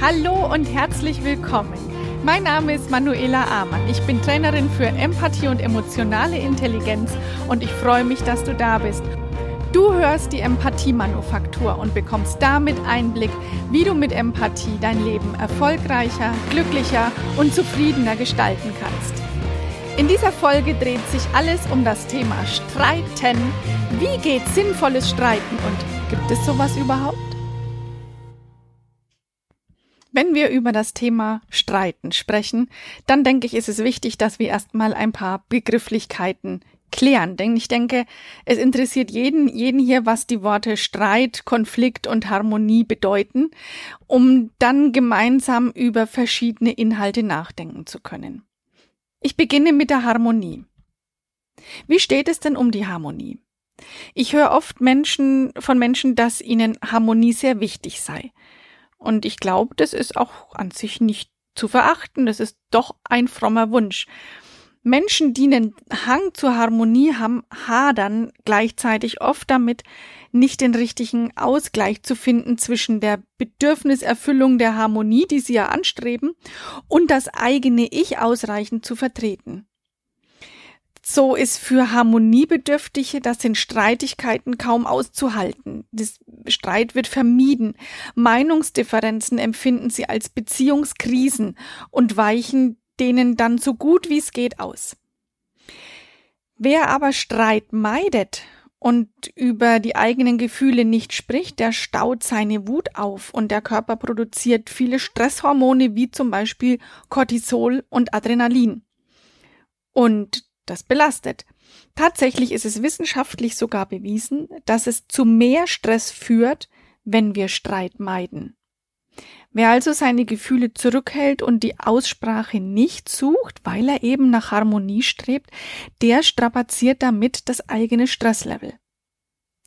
Hallo und herzlich willkommen. Mein Name ist Manuela Amann. Ich bin Trainerin für Empathie und emotionale Intelligenz und ich freue mich, dass du da bist. Du hörst die Empathie-Manufaktur und bekommst damit Einblick, wie du mit Empathie dein Leben erfolgreicher, glücklicher und zufriedener gestalten kannst. In dieser Folge dreht sich alles um das Thema Streiten. Wie geht sinnvolles Streiten und gibt es sowas überhaupt? Wenn wir über das Thema Streiten sprechen, dann denke ich, ist es wichtig, dass wir erstmal ein paar Begrifflichkeiten klären. Denn ich denke, es interessiert jeden, jeden hier, was die Worte Streit, Konflikt und Harmonie bedeuten, um dann gemeinsam über verschiedene Inhalte nachdenken zu können. Ich beginne mit der Harmonie. Wie steht es denn um die Harmonie? Ich höre oft Menschen von Menschen, dass ihnen Harmonie sehr wichtig sei. Und ich glaube, das ist auch an sich nicht zu verachten. Das ist doch ein frommer Wunsch. Menschen, die einen Hang zur Harmonie haben, hadern gleichzeitig oft damit, nicht den richtigen Ausgleich zu finden zwischen der Bedürfniserfüllung der Harmonie, die sie ja anstreben, und das eigene Ich ausreichend zu vertreten. So ist für Harmoniebedürftige das sind Streitigkeiten kaum auszuhalten. Das Streit wird vermieden. Meinungsdifferenzen empfinden sie als Beziehungskrisen und weichen denen dann so gut wie es geht aus. Wer aber Streit meidet und über die eigenen Gefühle nicht spricht, der staut seine Wut auf und der Körper produziert viele Stresshormone wie zum Beispiel Cortisol und Adrenalin. Und das belastet. Tatsächlich ist es wissenschaftlich sogar bewiesen, dass es zu mehr Stress führt, wenn wir Streit meiden. Wer also seine Gefühle zurückhält und die Aussprache nicht sucht, weil er eben nach Harmonie strebt, der strapaziert damit das eigene Stresslevel.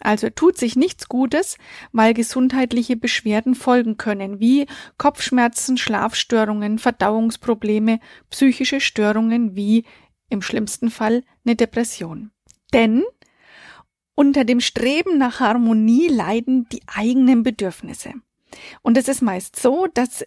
Also tut sich nichts Gutes, weil gesundheitliche Beschwerden folgen können, wie Kopfschmerzen, Schlafstörungen, Verdauungsprobleme, psychische Störungen wie im schlimmsten Fall eine Depression. Denn unter dem Streben nach Harmonie leiden die eigenen Bedürfnisse. Und es ist meist so, dass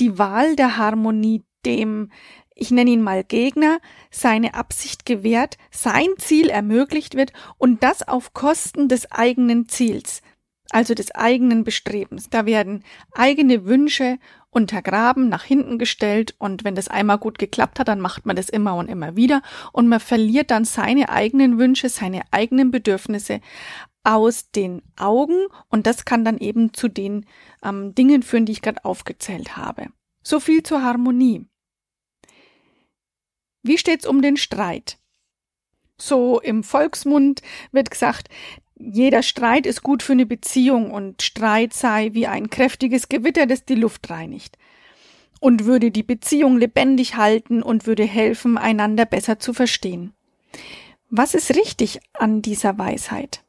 die Wahl der Harmonie dem, ich nenne ihn mal Gegner, seine Absicht gewährt, sein Ziel ermöglicht wird und das auf Kosten des eigenen Ziels, also des eigenen Bestrebens. Da werden eigene Wünsche untergraben, nach hinten gestellt und wenn das einmal gut geklappt hat, dann macht man das immer und immer wieder und man verliert dann seine eigenen Wünsche, seine eigenen Bedürfnisse aus den Augen und das kann dann eben zu den ähm, Dingen führen, die ich gerade aufgezählt habe. So viel zur Harmonie. Wie steht's um den Streit? So im Volksmund wird gesagt, jeder Streit ist gut für eine Beziehung und Streit sei wie ein kräftiges Gewitter, das die Luft reinigt und würde die Beziehung lebendig halten und würde helfen, einander besser zu verstehen. Was ist richtig an dieser Weisheit?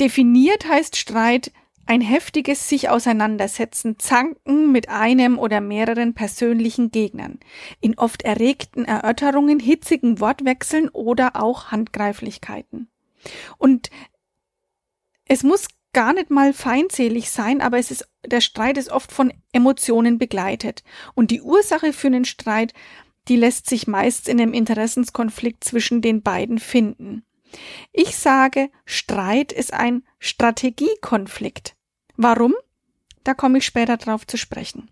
Definiert heißt Streit ein heftiges sich auseinandersetzen, zanken mit einem oder mehreren persönlichen Gegnern, in oft erregten Erörterungen, hitzigen Wortwechseln oder auch Handgreiflichkeiten. Und es muss gar nicht mal feindselig sein, aber es ist, der Streit ist oft von Emotionen begleitet. Und die Ursache für einen Streit, die lässt sich meist in einem Interessenskonflikt zwischen den beiden finden. Ich sage, Streit ist ein Strategiekonflikt. Warum? Da komme ich später drauf zu sprechen.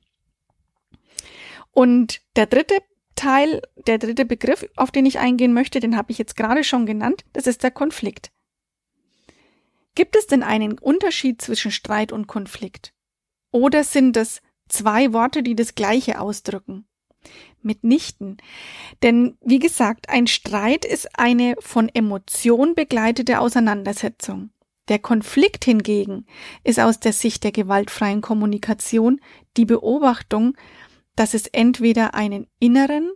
Und der dritte Teil, der dritte Begriff, auf den ich eingehen möchte, den habe ich jetzt gerade schon genannt, das ist der Konflikt. Gibt es denn einen Unterschied zwischen Streit und Konflikt? Oder sind es zwei Worte, die das Gleiche ausdrücken? Mitnichten. Denn, wie gesagt, ein Streit ist eine von Emotion begleitete Auseinandersetzung. Der Konflikt hingegen ist aus der Sicht der gewaltfreien Kommunikation die Beobachtung, dass es entweder einen inneren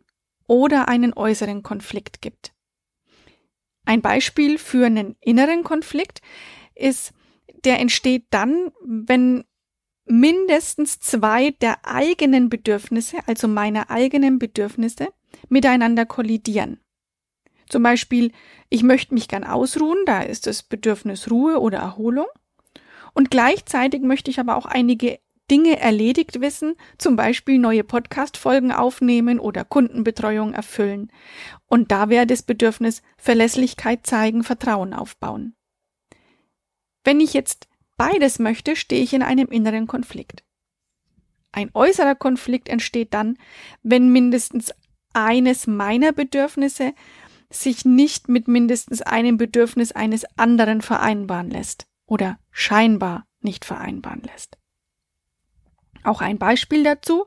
oder einen äußeren Konflikt gibt. Ein Beispiel für einen inneren Konflikt ist, der entsteht dann, wenn mindestens zwei der eigenen Bedürfnisse, also meiner eigenen Bedürfnisse, miteinander kollidieren. Zum Beispiel, ich möchte mich gern ausruhen, da ist das Bedürfnis Ruhe oder Erholung. Und gleichzeitig möchte ich aber auch einige Dinge erledigt wissen, zum Beispiel neue Podcast-Folgen aufnehmen oder Kundenbetreuung erfüllen. Und da wäre das Bedürfnis Verlässlichkeit zeigen, Vertrauen aufbauen. Wenn ich jetzt beides möchte, stehe ich in einem inneren Konflikt. Ein äußerer Konflikt entsteht dann, wenn mindestens eines meiner Bedürfnisse sich nicht mit mindestens einem Bedürfnis eines anderen vereinbaren lässt oder scheinbar nicht vereinbaren lässt. Auch ein Beispiel dazu.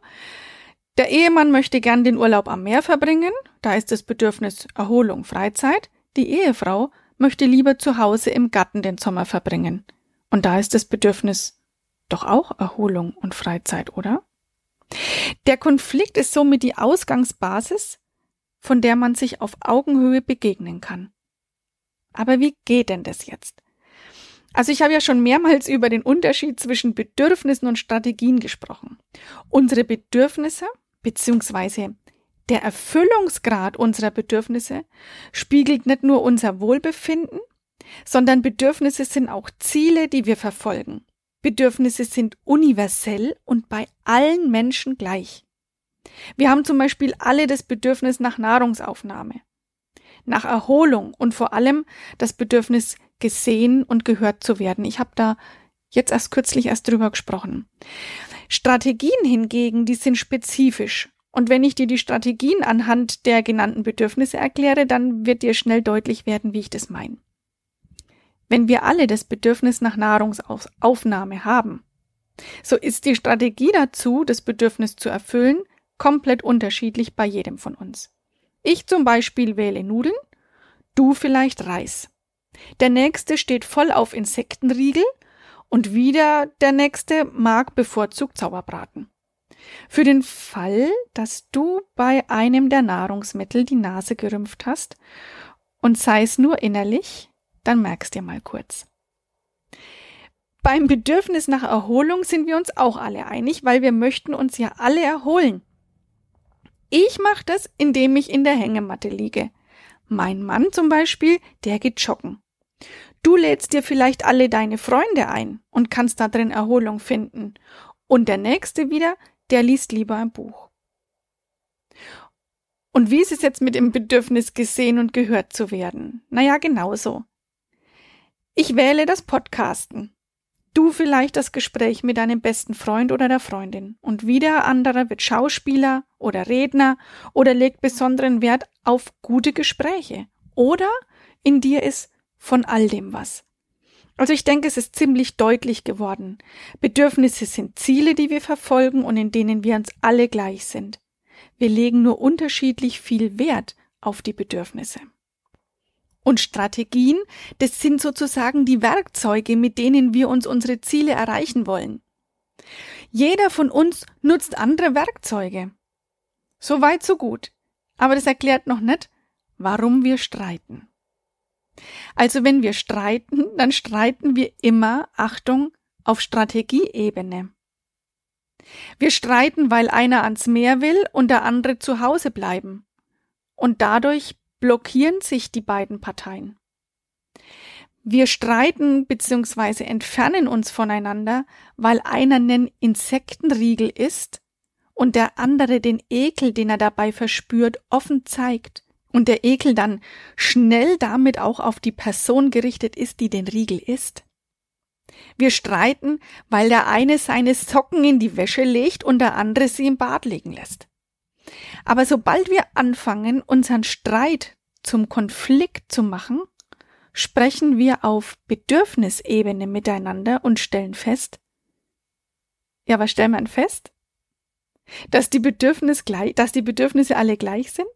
Der Ehemann möchte gern den Urlaub am Meer verbringen, da ist das Bedürfnis Erholung, Freizeit. Die Ehefrau möchte lieber zu Hause im Garten den Sommer verbringen. Und da ist das Bedürfnis doch auch Erholung und Freizeit, oder? Der Konflikt ist somit die Ausgangsbasis, von der man sich auf Augenhöhe begegnen kann. Aber wie geht denn das jetzt? Also ich habe ja schon mehrmals über den Unterschied zwischen Bedürfnissen und Strategien gesprochen. Unsere Bedürfnisse bzw. der Erfüllungsgrad unserer Bedürfnisse spiegelt nicht nur unser Wohlbefinden, sondern Bedürfnisse sind auch Ziele, die wir verfolgen. Bedürfnisse sind universell und bei allen Menschen gleich. Wir haben zum Beispiel alle das Bedürfnis nach Nahrungsaufnahme, nach Erholung und vor allem das Bedürfnis gesehen und gehört zu werden. Ich habe da jetzt erst kürzlich erst drüber gesprochen. Strategien hingegen, die sind spezifisch. Und wenn ich dir die Strategien anhand der genannten Bedürfnisse erkläre, dann wird dir schnell deutlich werden, wie ich das meine. Wenn wir alle das Bedürfnis nach Nahrungsaufnahme haben, so ist die Strategie dazu, das Bedürfnis zu erfüllen, komplett unterschiedlich bei jedem von uns. Ich zum Beispiel wähle Nudeln, du vielleicht Reis. Der nächste steht voll auf Insektenriegel und wieder der nächste mag bevorzugt Sauerbraten. Für den Fall, dass du bei einem der Nahrungsmittel die Nase gerümpft hast und sei es nur innerlich, dann merkst dir mal kurz. Beim Bedürfnis nach Erholung sind wir uns auch alle einig, weil wir möchten uns ja alle erholen. Ich mache das, indem ich in der Hängematte liege. Mein Mann zum Beispiel, der geht joggen. Du lädst dir vielleicht alle deine Freunde ein und kannst da drin Erholung finden. Und der nächste wieder, der liest lieber ein Buch. Und wie ist es jetzt mit dem Bedürfnis gesehen und gehört zu werden? Naja, genauso. Ich wähle das Podcasten. Du vielleicht das Gespräch mit deinem besten Freund oder der Freundin. Und wieder anderer wird Schauspieler oder Redner oder legt besonderen Wert auf gute Gespräche. Oder in dir ist von all dem was. Also ich denke, es ist ziemlich deutlich geworden. Bedürfnisse sind Ziele, die wir verfolgen und in denen wir uns alle gleich sind. Wir legen nur unterschiedlich viel Wert auf die Bedürfnisse. Und Strategien, das sind sozusagen die Werkzeuge, mit denen wir uns unsere Ziele erreichen wollen. Jeder von uns nutzt andere Werkzeuge. So weit, so gut. Aber das erklärt noch nicht, warum wir streiten. Also wenn wir streiten, dann streiten wir immer, Achtung, auf Strategieebene. Wir streiten, weil einer ans Meer will und der andere zu Hause bleiben. Und dadurch blockieren sich die beiden Parteien. Wir streiten bzw. entfernen uns voneinander, weil einer einen Insektenriegel isst und der andere den Ekel, den er dabei verspürt, offen zeigt und der Ekel dann schnell damit auch auf die Person gerichtet ist, die den Riegel isst. Wir streiten, weil der eine seine Socken in die Wäsche legt und der andere sie im Bad legen lässt. Aber sobald wir anfangen, unseren Streit zum Konflikt zu machen, sprechen wir auf Bedürfnisebene miteinander und stellen fest, ja, was stellen wir fest? Dass die, Bedürfnis gleich, dass die Bedürfnisse alle gleich sind?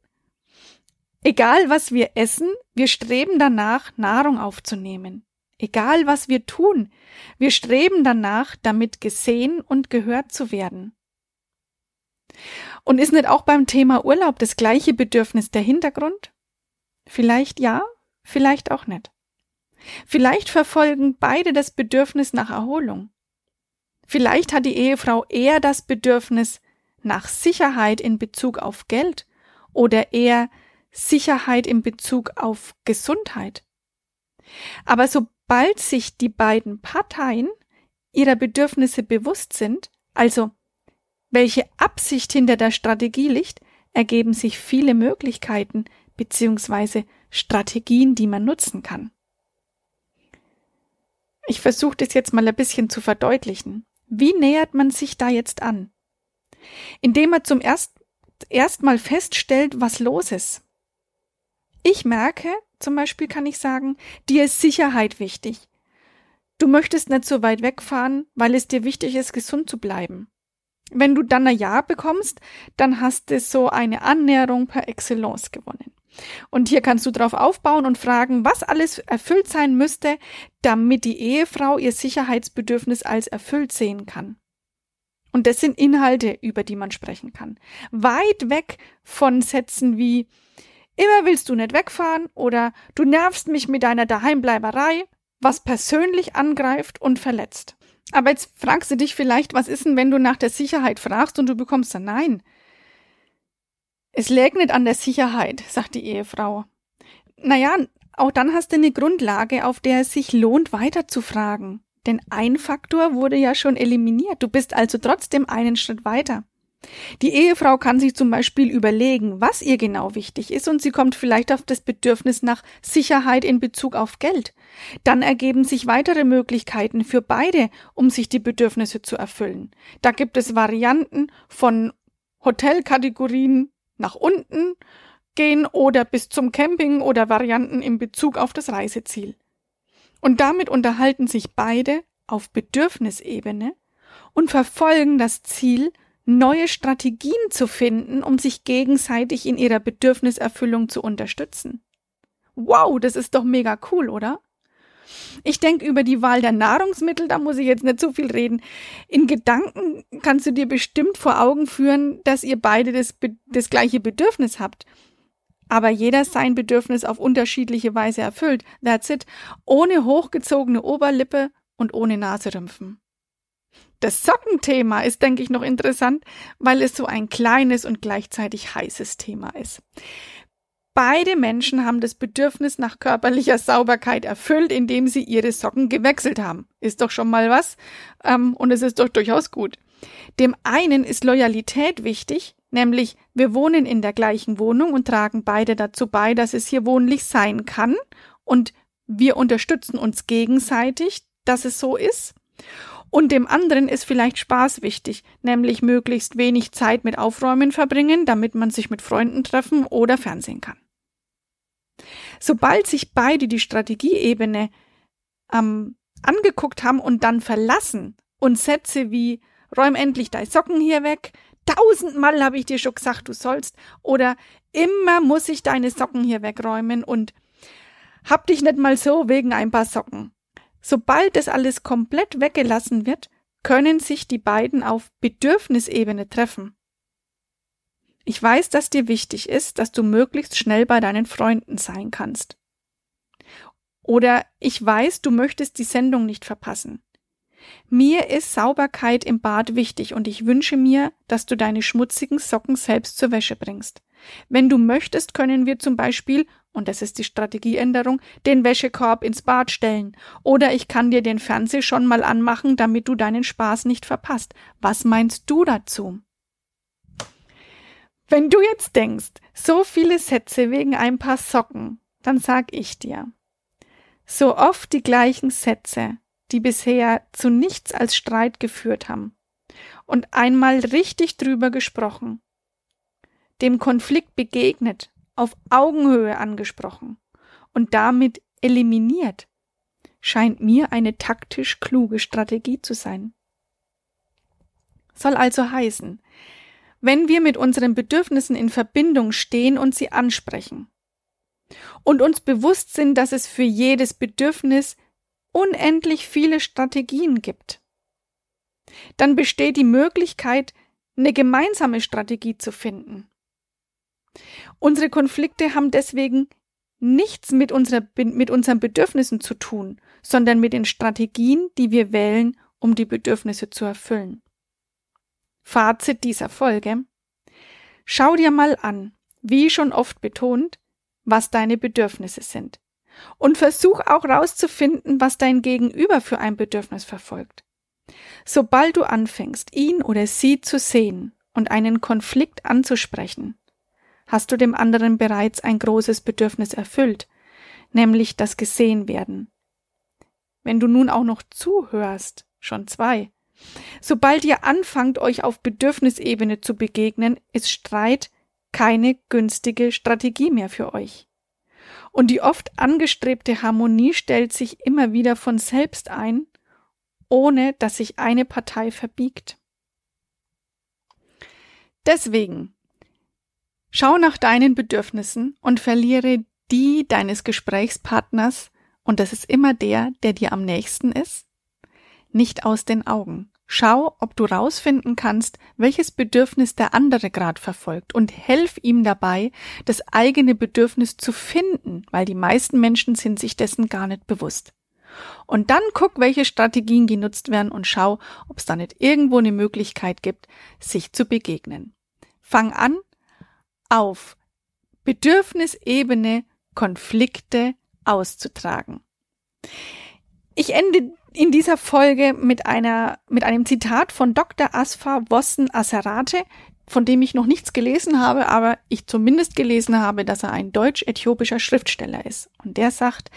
Egal was wir essen, wir streben danach, Nahrung aufzunehmen. Egal was wir tun, wir streben danach, damit gesehen und gehört zu werden. Und ist nicht auch beim Thema Urlaub das gleiche Bedürfnis der Hintergrund? Vielleicht ja, vielleicht auch nicht. Vielleicht verfolgen beide das Bedürfnis nach Erholung. Vielleicht hat die Ehefrau eher das Bedürfnis nach Sicherheit in Bezug auf Geld oder eher Sicherheit in Bezug auf Gesundheit. Aber sobald sich die beiden Parteien ihrer Bedürfnisse bewusst sind, Also, welche Absicht hinter der Strategie liegt, ergeben sich viele Möglichkeiten bzw. Strategien, die man nutzen kann. Ich versuche das jetzt mal ein bisschen zu verdeutlichen. Wie nähert man sich da jetzt an? Indem man zum ersten erstmal feststellt, was los ist. Ich merke, zum Beispiel kann ich sagen, dir ist Sicherheit wichtig. Du möchtest nicht so weit wegfahren, weil es dir wichtig ist, gesund zu bleiben. Wenn du dann ein Ja bekommst, dann hast du so eine Annäherung per Excellence gewonnen. Und hier kannst du drauf aufbauen und fragen, was alles erfüllt sein müsste, damit die Ehefrau ihr Sicherheitsbedürfnis als erfüllt sehen kann. Und das sind Inhalte, über die man sprechen kann. Weit weg von Sätzen wie immer willst du nicht wegfahren oder du nervst mich mit deiner Daheimbleiberei, was persönlich angreift und verletzt. Aber jetzt fragst du dich vielleicht, was ist denn, wenn du nach der Sicherheit fragst und du bekommst dann Nein? Es lägt nicht an der Sicherheit, sagt die Ehefrau. Naja, auch dann hast du eine Grundlage, auf der es sich lohnt, weiter zu fragen. Denn ein Faktor wurde ja schon eliminiert. Du bist also trotzdem einen Schritt weiter. Die Ehefrau kann sich zum Beispiel überlegen, was ihr genau wichtig ist, und sie kommt vielleicht auf das Bedürfnis nach Sicherheit in Bezug auf Geld. Dann ergeben sich weitere Möglichkeiten für beide, um sich die Bedürfnisse zu erfüllen. Da gibt es Varianten von Hotelkategorien nach unten gehen oder bis zum Camping oder Varianten in Bezug auf das Reiseziel. Und damit unterhalten sich beide auf Bedürfnisebene und verfolgen das Ziel, neue Strategien zu finden, um sich gegenseitig in ihrer Bedürfniserfüllung zu unterstützen. Wow, das ist doch mega cool, oder? Ich denke über die Wahl der Nahrungsmittel, da muss ich jetzt nicht so viel reden. In Gedanken kannst du dir bestimmt vor Augen führen, dass ihr beide das, das gleiche Bedürfnis habt aber jeder sein Bedürfnis auf unterschiedliche Weise erfüllt. That's it. Ohne hochgezogene Oberlippe und ohne Naserümpfen. Das Sockenthema ist, denke ich, noch interessant, weil es so ein kleines und gleichzeitig heißes Thema ist. Beide Menschen haben das Bedürfnis nach körperlicher Sauberkeit erfüllt, indem sie ihre Socken gewechselt haben. Ist doch schon mal was. Ähm, und es ist doch durchaus gut. Dem einen ist Loyalität wichtig, nämlich wir wohnen in der gleichen Wohnung und tragen beide dazu bei, dass es hier wohnlich sein kann und wir unterstützen uns gegenseitig, dass es so ist. Und dem anderen ist vielleicht Spaß wichtig, nämlich möglichst wenig Zeit mit Aufräumen verbringen, damit man sich mit Freunden treffen oder Fernsehen kann. Sobald sich beide die Strategieebene ähm, angeguckt haben und dann verlassen und Sätze wie räum endlich deine Socken hier weg, tausendmal habe ich dir schon gesagt, du sollst. Oder immer muss ich deine Socken hier wegräumen und hab dich nicht mal so wegen ein paar Socken. Sobald das alles komplett weggelassen wird, können sich die beiden auf Bedürfnisebene treffen. Ich weiß, dass dir wichtig ist, dass du möglichst schnell bei deinen Freunden sein kannst. Oder ich weiß, du möchtest die Sendung nicht verpassen. Mir ist Sauberkeit im Bad wichtig und ich wünsche mir, dass du deine schmutzigen Socken selbst zur Wäsche bringst. Wenn du möchtest, können wir zum Beispiel, und das ist die Strategieänderung, den Wäschekorb ins Bad stellen. Oder ich kann dir den Fernseher schon mal anmachen, damit du deinen Spaß nicht verpasst. Was meinst du dazu? Wenn du jetzt denkst, so viele Sätze wegen ein paar Socken, dann sag ich dir. So oft die gleichen Sätze die bisher zu nichts als Streit geführt haben, und einmal richtig drüber gesprochen, dem Konflikt begegnet, auf Augenhöhe angesprochen und damit eliminiert, scheint mir eine taktisch kluge Strategie zu sein. Soll also heißen, wenn wir mit unseren Bedürfnissen in Verbindung stehen und sie ansprechen und uns bewusst sind, dass es für jedes Bedürfnis unendlich viele Strategien gibt, dann besteht die Möglichkeit, eine gemeinsame Strategie zu finden. Unsere Konflikte haben deswegen nichts mit, unserer, mit unseren Bedürfnissen zu tun, sondern mit den Strategien, die wir wählen, um die Bedürfnisse zu erfüllen. Fazit dieser Folge. Schau dir mal an, wie schon oft betont, was deine Bedürfnisse sind. Und versuch auch rauszufinden, was dein Gegenüber für ein Bedürfnis verfolgt. Sobald du anfängst, ihn oder sie zu sehen und einen Konflikt anzusprechen, hast du dem anderen bereits ein großes Bedürfnis erfüllt, nämlich das Gesehen werden. Wenn du nun auch noch zuhörst, schon zwei. Sobald ihr anfangt, euch auf Bedürfnisebene zu begegnen, ist Streit keine günstige Strategie mehr für euch. Und die oft angestrebte Harmonie stellt sich immer wieder von selbst ein, ohne dass sich eine Partei verbiegt. Deswegen schau nach deinen Bedürfnissen und verliere die deines Gesprächspartners, und das ist immer der, der dir am nächsten ist, nicht aus den Augen. Schau, ob du rausfinden kannst, welches Bedürfnis der andere gerade verfolgt und helf ihm dabei, das eigene Bedürfnis zu finden, weil die meisten Menschen sind sich dessen gar nicht bewusst. Und dann guck, welche Strategien genutzt werden und schau, ob es da nicht irgendwo eine Möglichkeit gibt, sich zu begegnen. Fang an, auf Bedürfnisebene Konflikte auszutragen. Ich ende in dieser Folge mit einer, mit einem Zitat von Dr. Asfa Wossen Aserate, von dem ich noch nichts gelesen habe, aber ich zumindest gelesen habe, dass er ein deutsch-äthiopischer Schriftsteller ist. Und der sagt,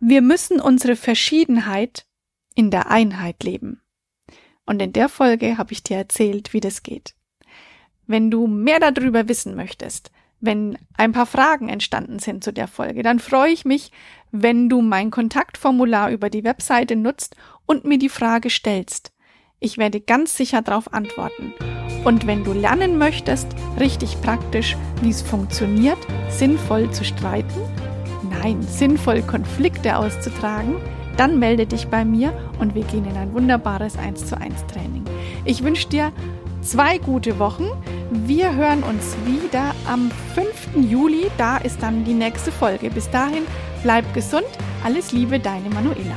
wir müssen unsere Verschiedenheit in der Einheit leben. Und in der Folge habe ich dir erzählt, wie das geht. Wenn du mehr darüber wissen möchtest, wenn ein paar Fragen entstanden sind zu der Folge, dann freue ich mich, wenn du mein Kontaktformular über die Webseite nutzt und mir die Frage stellst. Ich werde ganz sicher darauf antworten. Und wenn du lernen möchtest, richtig praktisch, wie es funktioniert, sinnvoll zu streiten, nein, sinnvoll Konflikte auszutragen, dann melde dich bei mir und wir gehen in ein wunderbares 1 zu 1 Training. Ich wünsche dir zwei gute Wochen. Wir hören uns wieder am 5. Juli. Da ist dann die nächste Folge. Bis dahin, bleib gesund. Alles Liebe, deine Manuela.